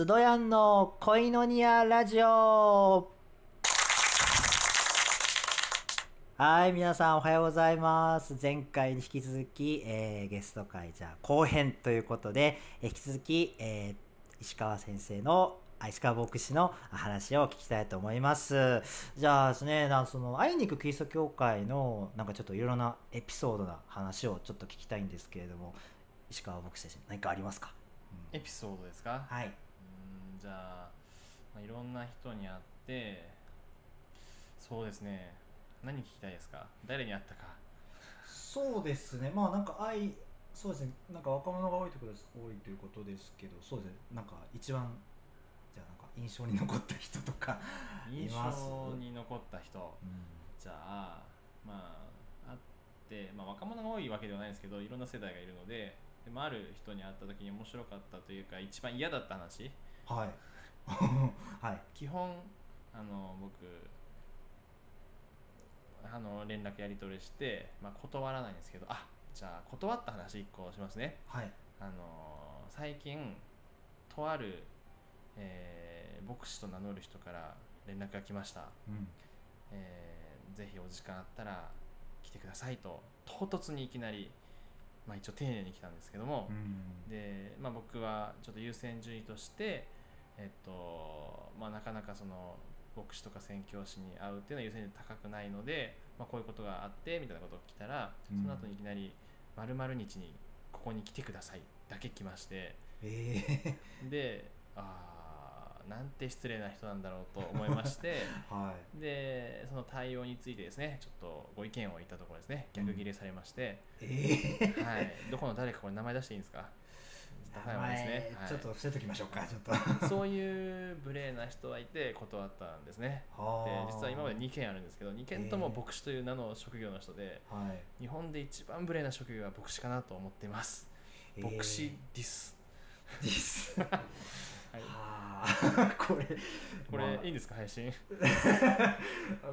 スドヤンの恋のニアラジオはい、皆さんおはようございます。前回に引き続き、えーゲスト会じゃあ後編ということで、えー引き続き、えー石川先生の、あ石川牧師の話を聞きたいと思います。じゃあですね、なその、会いに行くキリスト教会の、なんかちょっといろいろなエピソードな話をちょっと聞きたいんですけれども、石川牧師先生何かありますか、うんエピソードですか？はい。じゃあ、まあ、いろんな人に会ってそうですね。何聞きたいですか？誰に会ったか。そうですね。まあなんか愛そうですね。なんか若者が多いとことです多いということですけどそうですね。なんか一番じゃあなんか印象に残った人とか い印象に残った人。うん。じゃあまあ会って、まあ、若者が多いわけではないんですけどいろんな世代がいるのででもある人に会った時に面白かったというか一番嫌だった話はい。はい。基本あの僕あの連絡やり取りして、まあ、断らないんですけどあじゃあ断った話1個しますね。はい。あの最近とある、えー牧師と名乗る人から連絡が来ました、うん。えーぜひお時間あったら来てくださいと唐突にいきなり、まあ、一応丁寧に来たんですけども、うん。で、まあ、僕はちょっと優先順位として、えっとまあ、なかなかその牧師とか宣教師に会うっていうのは優先順位高くないので、まあ、こういうことがあってみたいなことを来たらそうん。の後にいきなり「まる日にここに来てください」だけ来まして。ええでああなんて失礼な人なんだろうと思いまして。はでその対応についてですねちょっとご意見を言ったところですね逆ギレされまして、いええはい、どこの誰かこれ名前出していいんですか？ですね前はいちょっと伏せときましょうかちょっと。そういう無礼な人はいて断ったんですね。ではあ。実は今まで2件あるんですけど2件とも牧師という名の職業の人で、はい。日本で一番無礼な職業は牧師かなと思っています。えー。牧師ディス。です。はい、はあ。こ れこれ、まあ。いいんですか配信？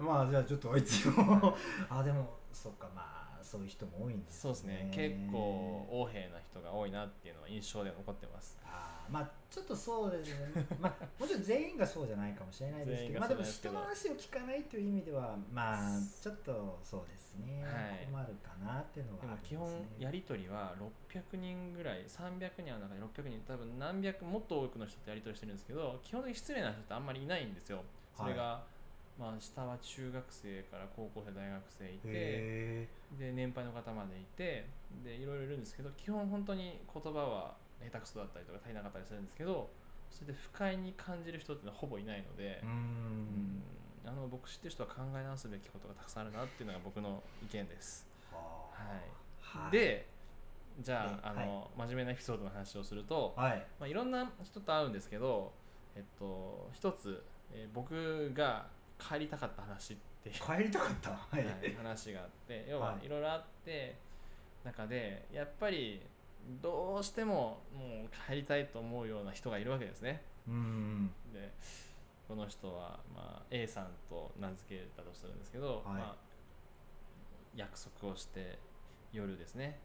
まあじゃあちょっと一応あでもそっかまあそういう人も多いんですそうですね。結構横柄な人が多いなっていうのは印象で残ってます。あーまあちょっとそうですね。まあもちろん全員がそうじゃないかもしれないですけどまあでも人の話を聞かないという意味ではまあちょっとそうですね、はい。困るかなっていうのでも基はありますね。本やり取りは600人ぐらい300人の中で600人多分何百もっと多くの人とやり取りしてるんですけど基本的に失礼な人ってあんまりいないんですよ。それが、まあ下は中学生から高校生大学生いてへで年配の方までいてでいろいろいるんですけど基本本当に言葉は下手くそだったりとか足りなかったりするんですけどそれで不快に感じる人っていうのはほぼいないのでえうんあの牧師っていう人は考え直すべきことがたくさんあるなっていうのが僕の意見です。ははい。はい。でじゃでああの、真面目なエピソードの話をすると、はい。まあ、いろんな人と会うんですけど、えっと、一つ、えー僕が帰りたかった話って。いう、帰りたかった？ははい話があって。要ははいいろいろあって中でやっぱりどうしてももう帰りたいと思うような人がいるわけですね。うんでこの人は、まあ、A さんと名付けたとするんですけど、はい。まあ、約束をして夜ですね。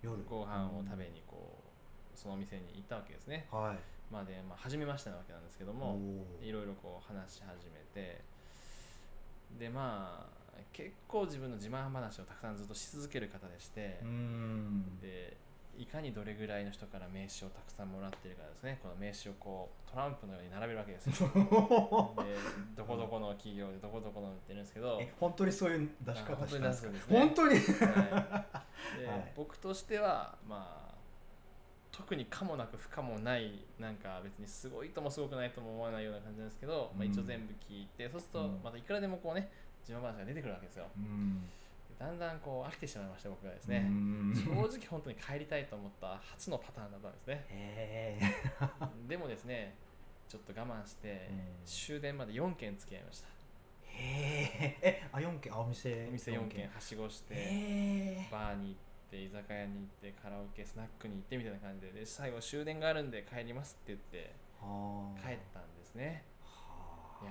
夜。ご飯を食べにこうそのお店に行ったわけですね。はい。まあで、まあ、初めましてなわけなんですけどもいろいろこう話し始めてでまあ結構自分の自慢話をたくさんずっとし続ける方でしてでいかにどれぐらいの人から名刺をたくさんもらってるかですね。この名刺をこうトランプのように並べるわけですよ。でどこどこの企業でどこどこのって言ってるんですけどえ本当にそういう出し方したんですか本当に？はい。で はい。僕としてはまあ特に可もなく不可もないなんか別にすごいともすごくないとも思わないような感じなんですけど、まあ、一応全部聞いて、そうするとうんまたいくらでもこうね自慢話が出てくるわけですよ。うん。でだんだんこう飽きてしまいまして僕がですうねん。正直本当に帰りたいと思った初のパターンだったんですね。へ でもですねちょっと我慢してうん。終電まで4軒付き合いました。えへえ。えあ四件あお店。お店4軒はしごしてバーに行って居酒屋に行ってカラオケスナックに行ってみたいな感じでで最後終電があるんで帰りますって言ってはあ。帰ったんですね。はいあや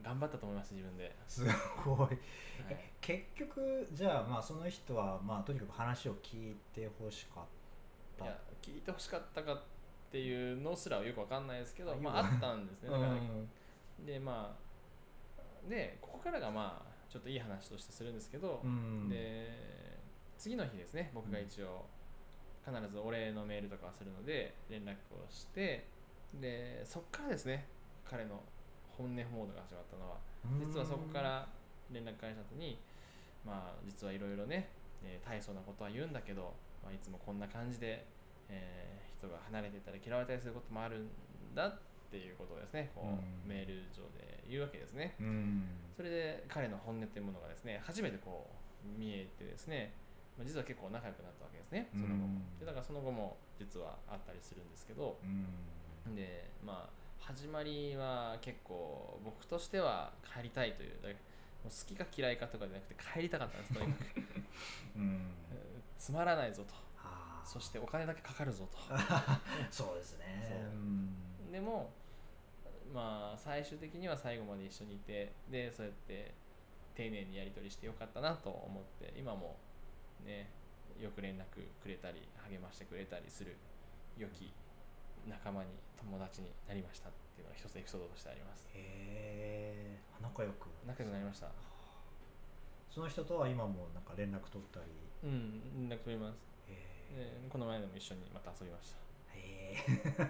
ー頑張ったと思います自分で、すごい。はい。え結局じゃあまあその人はまあとにかく話を聞いてほしかった。いや聞いてほしかったかっていうのすらよくわかんないですけどあまああったんですね。だからうんでまあでここからがまあちょっといい話としてするんですけど、うん。で次の日ですね僕が一応必ずお礼のメールとかはするので連絡をしてでそっからですね彼の本音モードが始まったのは。実はそこから連絡返した後にまあ実はいろいろね、えー大層なことは言うんだけど、まあ、いつもこんな感じで、えー人が離れてたり嫌われたりすることもあるんだっていうことをですねこう、うん。メール上で言うわけですね。うん。それで彼の本音というものがですね初めてこう見えてですねまあ実は結構仲良くなったわけですねその後も。うん。でだからその後も実はあったりするんですけど。うん。でまあ始まりは結構僕としては帰りたいというもう好きか嫌いかとかじゃなくて帰りたかったんですとにかく。うん。えーつまらないぞと。そしてお金だけかかるぞと。そうですね。そうん。でもまあ最終的には最後まで一緒にいてでそうやって丁寧にやり取りしてよかったなと思って今もねよく連絡くれたり励ましてくれたりする良き仲間に友達になりましたっていうのが一つエピソードとしてあります。へえ仲良く。仲良くなりました。その人とは今もなんか連絡取ったり？うん連絡取ります。へでこの前でも一緒にまた遊びました。えへえ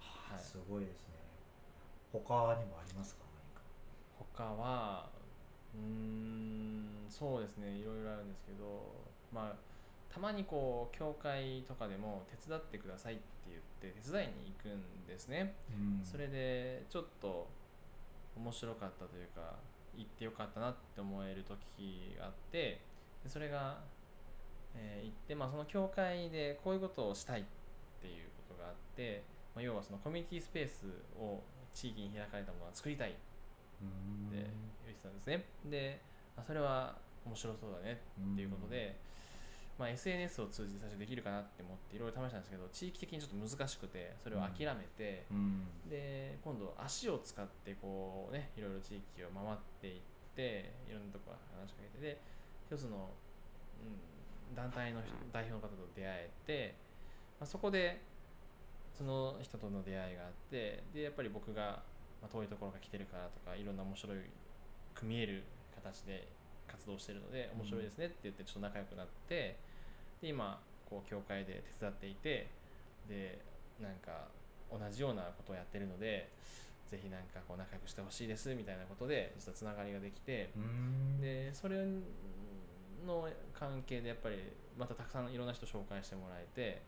はい。すごいですね。他にもありますか。他はうーんそうですね。いろいろあるんですけどまあたまにこう教会とかでも手伝ってくださいって言って手伝いに行くんですね、何か、それでちょっと面白かったというか行ってよかったなって思える時があってでそれが、えー行って、まあ、その教会でこういうことをしたいっていうことがあって、まあ、要はそのコミュニティスペースを地域に開かれたものを作りたいうん。って言ってたんですね。で、あそれは面白そうだねっていうことで、まあ、SNS を通じて最初できるかなって思っていろいろ試したんですけど地域的にちょっと難しくてそれを諦めて、うん。で今度足を使ってこうねいろいろ地域を回っていっていろんなとこ話しかけてで一つの、うん、団体の人代表の方と出会えて、まあ、そこでその人との出会いがあってでやっぱり僕が、まあ、遠いところから来てるからとかいろんな面白いく見える形で活動してるので面白いですねって言ってちょっと仲良くなってで今こう教会で手伝っていてでなんか同じようなことをやってるのでぜひなんかこう仲良くしてほしいですみたいなことで実はつながりができてうん。でそれの関係でやっぱりまたたくさんいろんな人紹介してもらえて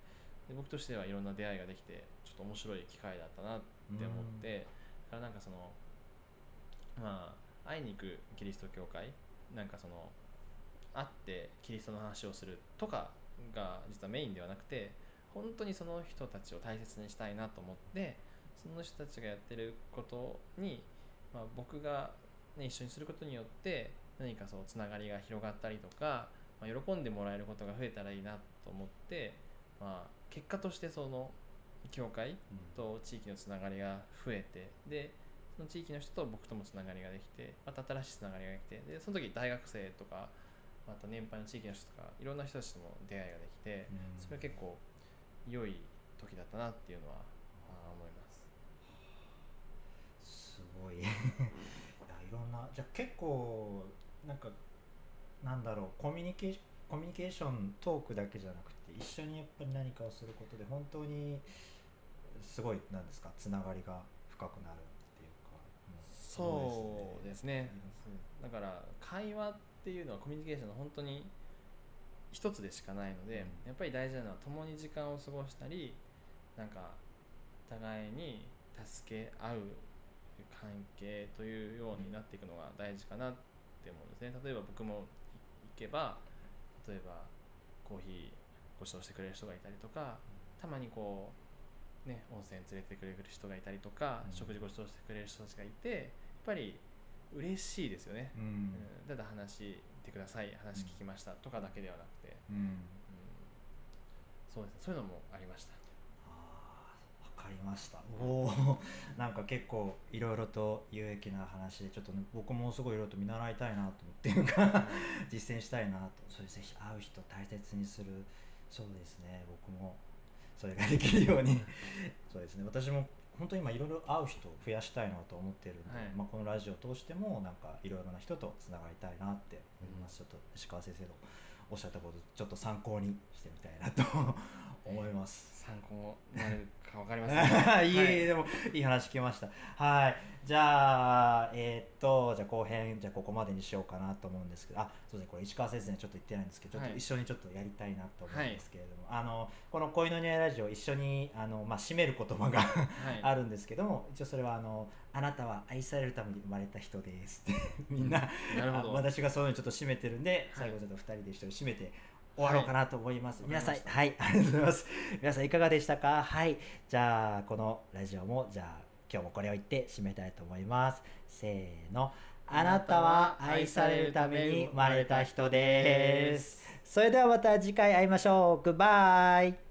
で僕としてはいろんな出会いができてちょっと面白い機会だったなって思ってだからなんかそのまあ会いに行くキリスト教会なんかその会ってキリストの話をするとかが実はメインではなくて本当にその人たちを大切にしたいなと思ってその人たちがやってることに、まあ、僕が、ね、一緒にすることによって何かそうつながりが広がったりとか、まあ、喜んでもらえることが増えたらいいなと思って、まあ、結果としてその教会と地域のつながりが増えてでその地域の人と僕ともつながりができてまた新しいつながりができてでその時大学生とかまた年配の地域の人とかいろんな人たちとも出会いができてうん。それは結構良い時だったなっていうのは思います。すごい。いやいろんなじゃあ結構なんかなんだろうコミュニケーシコミュニケーショントークだけじゃなくて一緒にやっぱり何かをすることで本当にすごいなんですかつながりが深くなるっていうか、うん。そうですね。うんだから会話っていうのはコミュニケーションの本当に一つでしかないので、うん。やっぱり大事なのは共に時間を過ごしたりなんか互いに助け合う関係というようになっていくのが大事かなって思うんですね。例えば僕も行けば例えばコーヒーご馳走してくれる人がいたりとかたまにこうね温泉連れてくれる人がいたりとか、うん。食事ご馳走してくれる人たちがいてやっぱり嬉しいですよね、うん。うん。ただ話してください。話聞きましたとかだけではなくて、うん。うん。そうですね。そういうのもありました。わかりました。おお なんか結構いろいろと有益な話でちょっと、ね、僕もすごいいろいろと見習いたいなと思っていうか実践したいなと。それぜひ会う人大切にする。そうですね。僕もそれができるように。そうですね。私も本当に今いろいろ会う人を増やしたいなと思ってるんで、はい。まあ、このラジオを通してもなんかいろいろな人とつながりたいなって思います、ちょっと石川先生のおっしゃったことちょっと参考にしてみたいなと思います。参考になるかわかりません いえいえ、でもいい話聞きました。はい。じゃあ、えーっと、じゃあ後編、じゃあここまでにしようかなと思うんですけど、あ、そうですね、これ石川先生にちょっと言ってないんですけど、ちょっはいと一緒にちょっとやりたいなと思うんですけれども、あの、この恋の匂いラジオ一緒に、あの、まあ、締める言葉がはい。あるんですけども、一応それは、あの、あなたは愛されるために生まれた人ですって、みんな、なるほど。あ私がそういうのちょっと締めてるんで、最後ちょっと二人で一緒に締めて終わろうかなと思います。はい皆さんはいありがとうございます。皆さんいかがでしたか？はいじゃあこのラジオもじゃあ今日もこれを言って締めたいと思います。せーのあなたは愛されるために生まれた人です。それではまた次回会いましょう。グッバイ